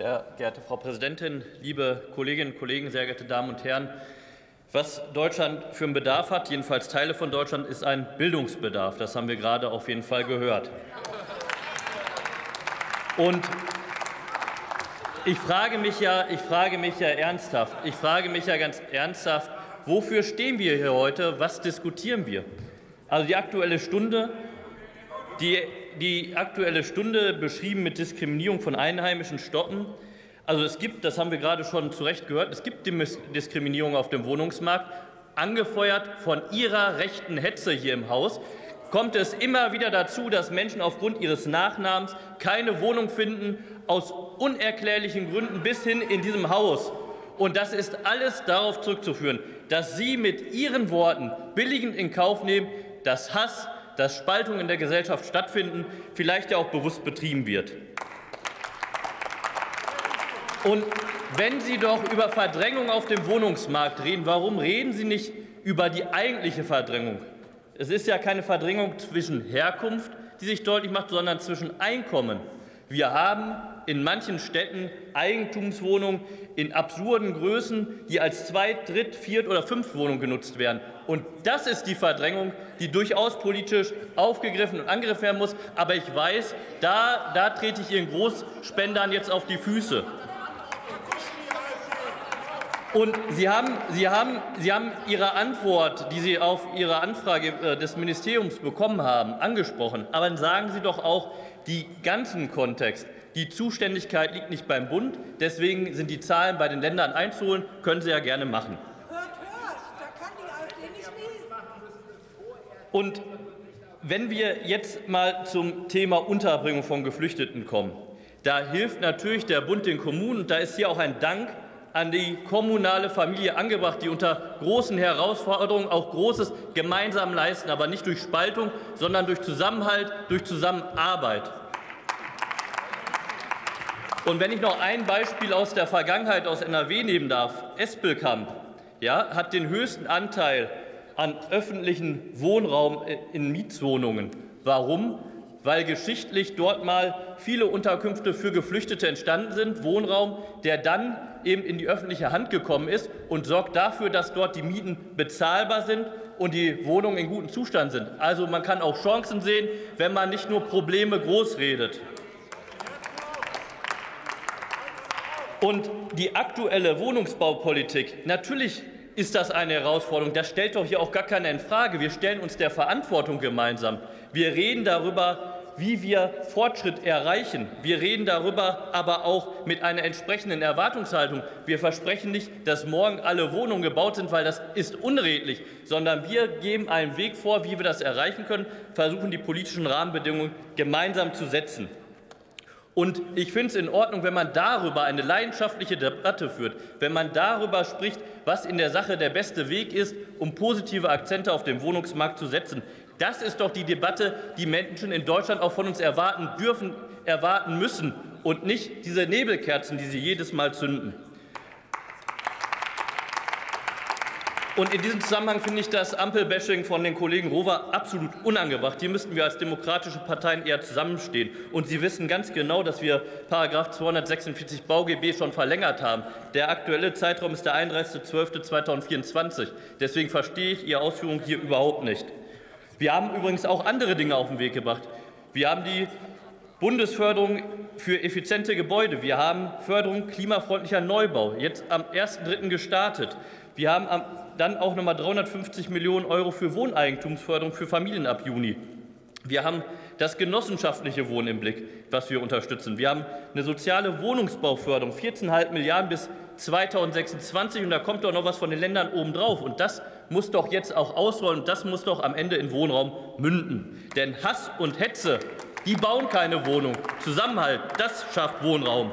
Sehr geehrte Frau Präsidentin, liebe Kolleginnen und Kollegen, sehr geehrte Damen und Herren! Was Deutschland für einen Bedarf hat, jedenfalls Teile von Deutschland, ist ein Bildungsbedarf. Das haben wir gerade auf jeden Fall gehört. Und ich frage mich ja, ich frage mich ja ernsthaft, ich frage mich ja ganz ernsthaft, wofür stehen wir hier heute? Was diskutieren wir? Also die Aktuelle Stunde, die, die Aktuelle Stunde beschrieben mit Diskriminierung von Einheimischen stoppen. Also es gibt, das haben wir gerade schon zu Recht gehört, es gibt Diskriminierung auf dem Wohnungsmarkt, angefeuert von Ihrer rechten Hetze hier im Haus kommt es immer wieder dazu, dass Menschen aufgrund ihres Nachnamens keine Wohnung finden, aus unerklärlichen Gründen bis hin in diesem Haus. Und das ist alles darauf zurückzuführen, dass Sie mit Ihren Worten billigend in Kauf nehmen, dass Hass, dass Spaltungen in der Gesellschaft stattfinden, vielleicht ja auch bewusst betrieben wird. Und wenn Sie doch über Verdrängung auf dem Wohnungsmarkt reden, warum reden Sie nicht über die eigentliche Verdrängung? Es ist ja keine Verdrängung zwischen Herkunft, die sich deutlich macht, sondern zwischen Einkommen. Wir haben in manchen Städten Eigentumswohnungen in absurden Größen, die als Zweit-, Dritt-, Viert- oder Fünftwohnung genutzt werden. Und das ist die Verdrängung, die durchaus politisch aufgegriffen und angegriffen werden muss. Aber ich weiß, da, da trete ich Ihren Großspendern jetzt auf die Füße. Und Sie haben, Sie, haben, Sie haben Ihre Antwort, die Sie auf Ihre Anfrage äh, des Ministeriums bekommen haben, angesprochen. Aber dann sagen Sie doch auch den ganzen Kontext. Die Zuständigkeit liegt nicht beim Bund. Deswegen sind die Zahlen bei den Ländern einzuholen. Können Sie ja gerne machen. Hört, hört. Da kann die AfD nicht lesen. Und wenn wir jetzt mal zum Thema Unterbringung von Geflüchteten kommen, da hilft natürlich der Bund den Kommunen. Und da ist hier auch ein Dank an die kommunale Familie angebracht, die unter großen Herausforderungen auch Großes gemeinsam leisten, aber nicht durch Spaltung, sondern durch Zusammenhalt, durch Zusammenarbeit. Und wenn ich noch ein Beispiel aus der Vergangenheit aus NRW nehmen darf, Espelkamp ja, hat den höchsten Anteil an öffentlichen Wohnraum in Mietswohnungen. Warum? weil geschichtlich dort mal viele Unterkünfte für Geflüchtete entstanden sind, Wohnraum, der dann eben in die öffentliche Hand gekommen ist und sorgt dafür, dass dort die Mieten bezahlbar sind und die Wohnungen in gutem Zustand sind. Also man kann auch Chancen sehen, wenn man nicht nur Probleme großredet. Und die aktuelle Wohnungsbaupolitik, natürlich ist das eine Herausforderung. Das stellt doch hier auch gar keiner in Frage. Wir stellen uns der Verantwortung gemeinsam. Wir reden darüber, wie wir Fortschritt erreichen. Wir reden darüber aber auch mit einer entsprechenden Erwartungshaltung. Wir versprechen nicht, dass morgen alle Wohnungen gebaut sind, weil das ist unredlich, sondern wir geben einen Weg vor, wie wir das erreichen können, versuchen die politischen Rahmenbedingungen gemeinsam zu setzen. Und ich finde es in Ordnung, wenn man darüber eine leidenschaftliche Debatte führt, wenn man darüber spricht, was in der Sache der beste Weg ist, um positive Akzente auf dem Wohnungsmarkt zu setzen. Das ist doch die Debatte, die Menschen in Deutschland auch von uns erwarten dürfen, erwarten müssen und nicht diese Nebelkerzen, die sie jedes Mal zünden. Und in diesem Zusammenhang finde ich das Ampelbashing von den Kollegen Rover absolut unangebracht. Hier müssten wir als demokratische Parteien eher zusammenstehen. Und Sie wissen ganz genau, dass wir § 246 BauGB schon verlängert haben. Der aktuelle Zeitraum ist der 31.12.2024. Deswegen verstehe ich Ihre Ausführungen hier überhaupt nicht. Wir haben übrigens auch andere Dinge auf den Weg gebracht. Wir haben die Bundesförderung für effiziente Gebäude. Wir haben Förderung klimafreundlicher Neubau jetzt am 1.3. gestartet. Wir haben dann auch noch mal 350 Millionen Euro für Wohneigentumsförderung für Familien ab Juni. Wir haben das genossenschaftliche Wohnen im Blick, was wir unterstützen. Wir haben eine soziale Wohnungsbauförderung, 14,5 Milliarden bis 2026. Und da kommt doch noch was von den Ländern obendrauf. Und das muss doch jetzt auch ausrollen. Und das muss doch am Ende in Wohnraum münden. Denn Hass und Hetze, die bauen keine Wohnung. Zusammenhalt, das schafft Wohnraum.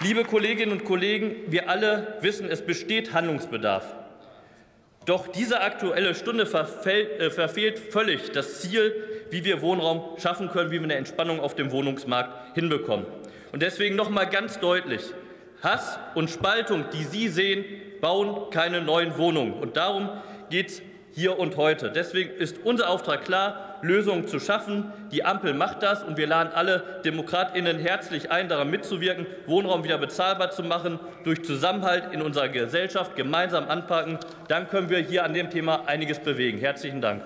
Liebe Kolleginnen und Kollegen, wir alle wissen, es besteht Handlungsbedarf. Doch diese Aktuelle Stunde verfällt, äh, verfehlt völlig das Ziel, wie wir Wohnraum schaffen können, wie wir eine Entspannung auf dem Wohnungsmarkt hinbekommen. Und deswegen noch mal ganz deutlich, Hass und Spaltung, die Sie sehen, bauen keine neuen Wohnungen. Und darum geht es hier und heute. Deswegen ist unser Auftrag klar, Lösungen zu schaffen. Die Ampel macht das, und wir laden alle DemokratInnen herzlich ein, daran mitzuwirken, Wohnraum wieder bezahlbar zu machen, durch Zusammenhalt in unserer Gesellschaft gemeinsam anpacken. Dann können wir hier an dem Thema einiges bewegen. Herzlichen Dank.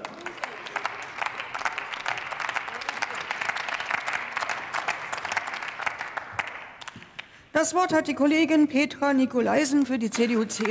Das Wort hat die Kollegin Petra Nikolaisen für die CDU-CSU.